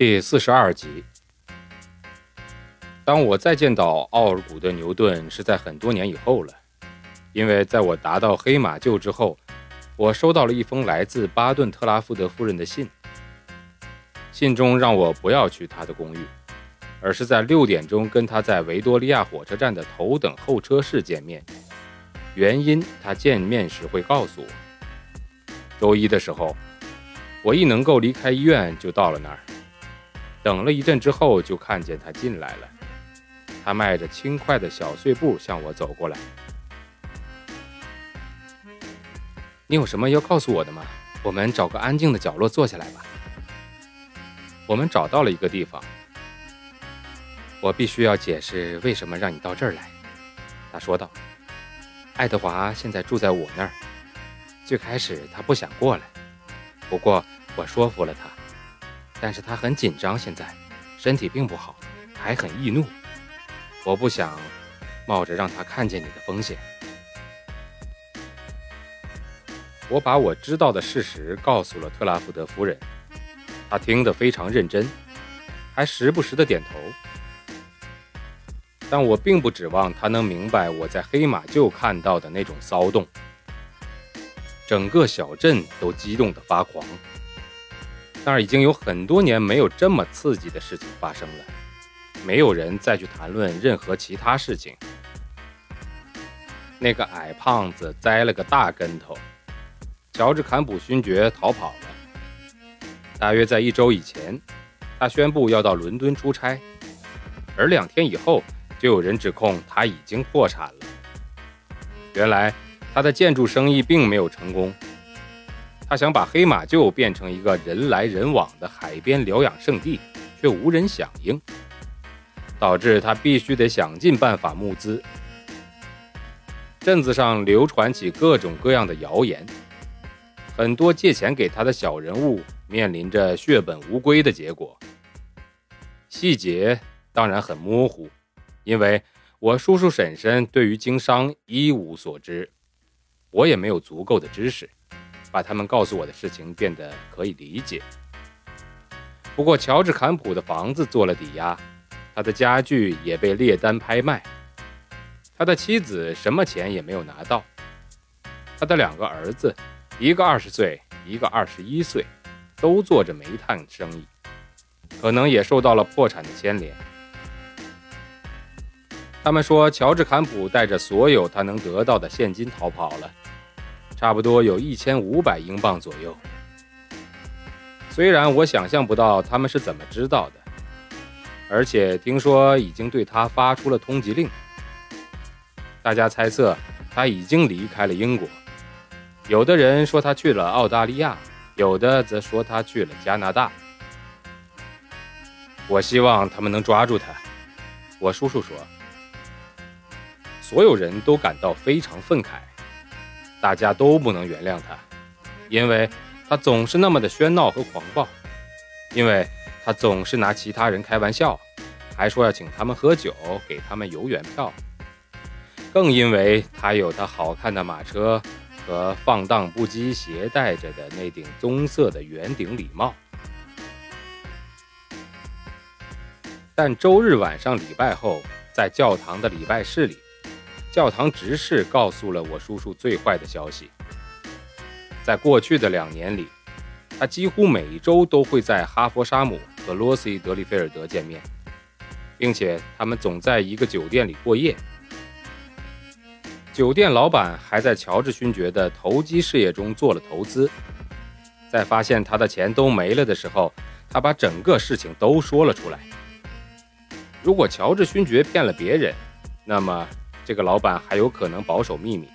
第四十二集。当我再见到奥尔古德牛顿，是在很多年以后了，因为在我达到黑马厩之后，我收到了一封来自巴顿特拉福德夫人的信。信中让我不要去他的公寓，而是在六点钟跟他在维多利亚火车站的头等候车室见面。原因他见面时会告诉我。周一的时候，我一能够离开医院，就到了那儿。等了一阵之后，就看见他进来了。他迈着轻快的小碎步向我走过来。你有什么要告诉我的吗？我们找个安静的角落坐下来吧。我们找到了一个地方。我必须要解释为什么让你到这儿来。他说道：“爱德华现在住在我那儿。最开始他不想过来，不过我说服了他。但是他很紧张，现在身体并不好，还很易怒。”我不想冒着让他看见你的风险。我把我知道的事实告诉了特拉福德夫人，她听得非常认真，还时不时的点头。但我并不指望她能明白我在黑马厩看到的那种骚动。整个小镇都激动得发狂，那儿已经有很多年没有这么刺激的事情发生了。没有人再去谈论任何其他事情。那个矮胖子栽了个大跟头，乔治·坎普勋爵逃跑了。大约在一周以前，他宣布要到伦敦出差，而两天以后，就有人指控他已经破产了。原来他的建筑生意并没有成功，他想把黑马厩变成一个人来人往的海边疗养圣地，却无人响应。导致他必须得想尽办法募资。镇子上流传起各种各样的谣言，很多借钱给他的小人物面临着血本无归的结果。细节当然很模糊，因为我叔叔婶婶对于经商一无所知，我也没有足够的知识，把他们告诉我的事情变得可以理解。不过，乔治·坎普的房子做了抵押。他的家具也被列单拍卖，他的妻子什么钱也没有拿到，他的两个儿子，一个二十岁，一个二十一岁，都做着煤炭生意，可能也受到了破产的牵连。他们说，乔治·坎普带着所有他能得到的现金逃跑了，差不多有一千五百英镑左右。虽然我想象不到他们是怎么知道的。而且听说已经对他发出了通缉令。大家猜测他已经离开了英国，有的人说他去了澳大利亚，有的则说他去了加拿大。我希望他们能抓住他。我叔叔说，所有人都感到非常愤慨，大家都不能原谅他，因为他总是那么的喧闹和狂暴，因为。他总是拿其他人开玩笑，还说要请他们喝酒，给他们游园票。更因为他有他好看的马车和放荡不羁携带着的那顶棕色的圆顶礼帽。但周日晚上礼拜后，在教堂的礼拜室里，教堂执事告诉了我叔叔最坏的消息：在过去的两年里，他几乎每周都会在哈佛沙姆。和罗西·德里菲尔德见面，并且他们总在一个酒店里过夜。酒店老板还在乔治勋爵的投机事业中做了投资。在发现他的钱都没了的时候，他把整个事情都说了出来。如果乔治勋爵骗了别人，那么这个老板还有可能保守秘密。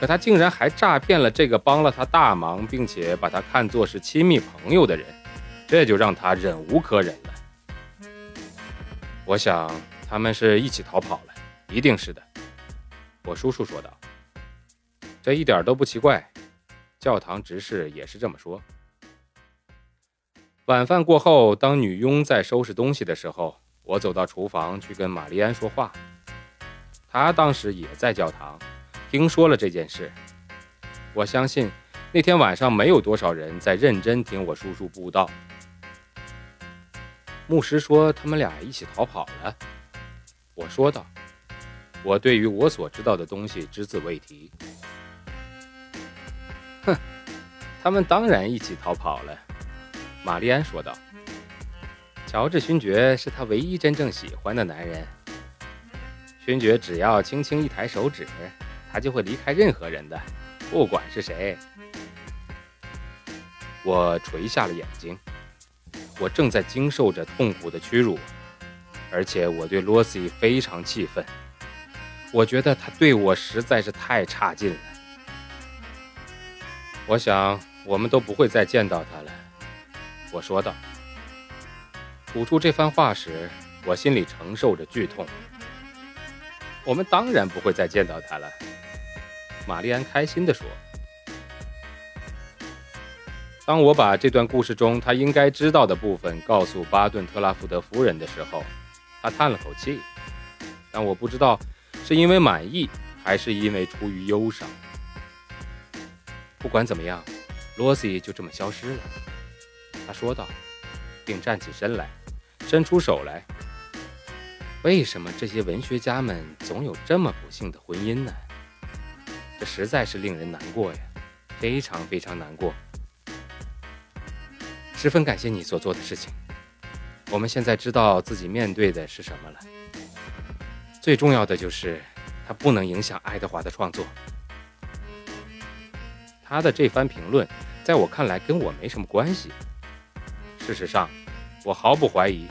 可他竟然还诈骗了这个帮了他大忙，并且把他看作是亲密朋友的人，这就让他忍无可忍了。我想他们是一起逃跑了，一定是的。我叔叔说道：“这一点都不奇怪，教堂执事也是这么说。”晚饭过后，当女佣在收拾东西的时候，我走到厨房去跟玛丽安说话。他当时也在教堂。听说了这件事，我相信那天晚上没有多少人在认真听我叔叔布道。牧师说他们俩一起逃跑了，我说道：“我对于我所知道的东西只字未提。”哼，他们当然一起逃跑了，玛丽安说道：“乔治勋爵是他唯一真正喜欢的男人。勋爵只要轻轻一抬手指。”他就会离开任何人的，不管是谁。我垂下了眼睛，我正在经受着痛苦的屈辱，而且我对罗西非常气愤。我觉得他对我实在是太差劲了。我想我们都不会再见到他了，我说道。吐出这番话时，我心里承受着剧痛。我们当然不会再见到他了。玛丽安开心地说：“当我把这段故事中他应该知道的部分告诉巴顿特拉福德夫人的时候，他叹了口气。但我不知道是因为满意，还是因为出于忧伤。不管怎么样，罗西就这么消失了。”他说道，并站起身来，伸出手来。为什么这些文学家们总有这么不幸的婚姻呢？这实在是令人难过呀，非常非常难过。十分感谢你所做的事情。我们现在知道自己面对的是什么了。最重要的就是，它不能影响爱德华的创作。他的这番评论，在我看来跟我没什么关系。事实上，我毫不怀疑，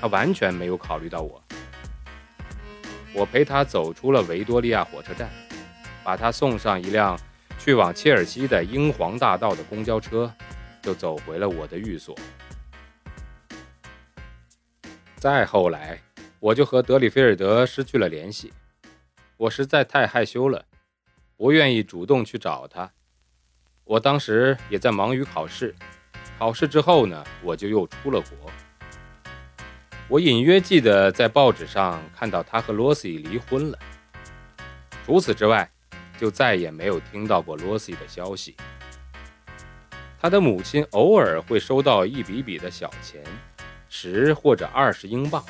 他完全没有考虑到我。我陪他走出了维多利亚火车站。把他送上一辆去往切尔西的英皇大道的公交车，就走回了我的寓所。再后来，我就和德里菲尔德失去了联系。我实在太害羞了，不愿意主动去找他。我当时也在忙于考试，考试之后呢，我就又出了国。我隐约记得在报纸上看到他和罗西离婚了。除此之外，就再也没有听到过罗西的消息。他的母亲偶尔会收到一笔笔的小钱，十或者二十英镑，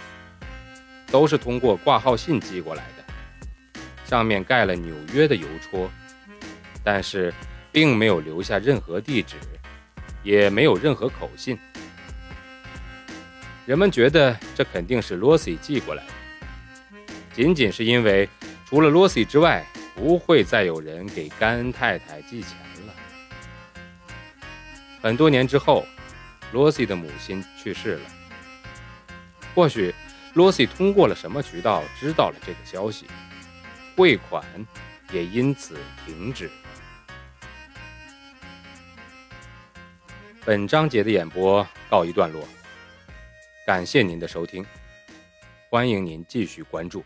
都是通过挂号信寄过来的，上面盖了纽约的邮戳，但是并没有留下任何地址，也没有任何口信。人们觉得这肯定是罗西寄过来的，仅仅是因为除了罗西之外。不会再有人给甘恩太太寄钱了。很多年之后，罗西的母亲去世了。或许罗西通过了什么渠道知道了这个消息，汇款也因此停止。本章节的演播告一段落，感谢您的收听，欢迎您继续关注。